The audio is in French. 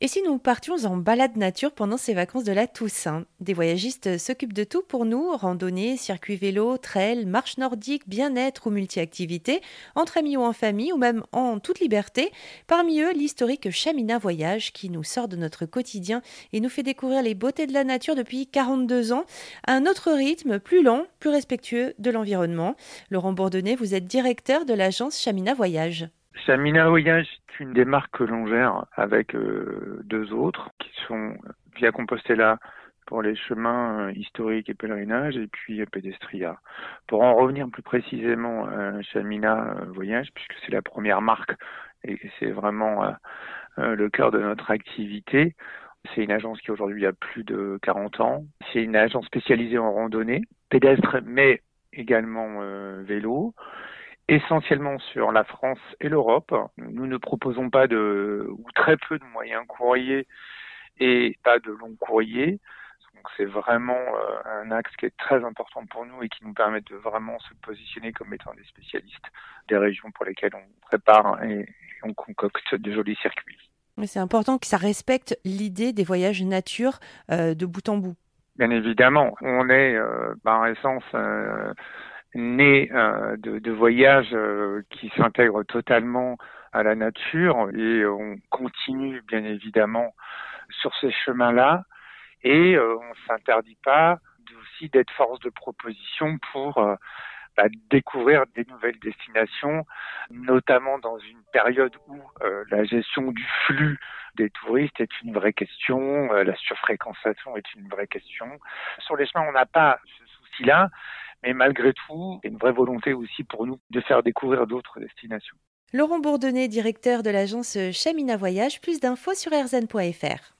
Et si nous partions en balade nature pendant ces vacances de la Toussaint? Des voyagistes s'occupent de tout pour nous, randonnée, circuit vélo, trail, marche nordique, bien-être ou multi-activité, entre amis ou en famille ou même en toute liberté. Parmi eux, l'historique Chamina Voyage qui nous sort de notre quotidien et nous fait découvrir les beautés de la nature depuis 42 ans, à un autre rythme, plus lent, plus respectueux de l'environnement. Laurent Bourdonnais, vous êtes directeur de l'agence Chamina Voyage. Chamina Voyage est une des marques que l'on gère avec euh, deux autres qui sont Via Compostela pour les chemins euh, historiques et pèlerinages et puis Pédestria. Pour en revenir plus précisément à Chamina Voyage, puisque c'est la première marque et c'est vraiment euh, le cœur de notre activité, c'est une agence qui aujourd'hui a plus de 40 ans. C'est une agence spécialisée en randonnée pédestre, mais également vélo essentiellement sur la France et l'Europe. Nous ne proposons pas de, ou très peu de moyens courriers et pas de longs courriers. Donc c'est vraiment euh, un axe qui est très important pour nous et qui nous permet de vraiment se positionner comme étant des spécialistes des régions pour lesquelles on prépare et on concocte de jolis circuits. C'est important que ça respecte l'idée des voyages nature euh, de bout en bout. Bien évidemment, on est euh, par essence euh, de, de, voyages euh, qui s'intègrent totalement à la nature et on continue bien évidemment sur ces chemins-là et euh, on s'interdit pas aussi d'être force de proposition pour bah, découvrir des nouvelles destinations, notamment dans une période où la gestion du flux des touristes est une vraie question, la surfréquentation est une vraie question. Sur les chemins, on n'a pas ce souci-là, mais malgré tout, a une vraie volonté aussi pour nous de faire découvrir d'autres destinations. Laurent Bourdonnais, directeur de l'agence Chamina Voyage, plus d'infos sur rzn.fr.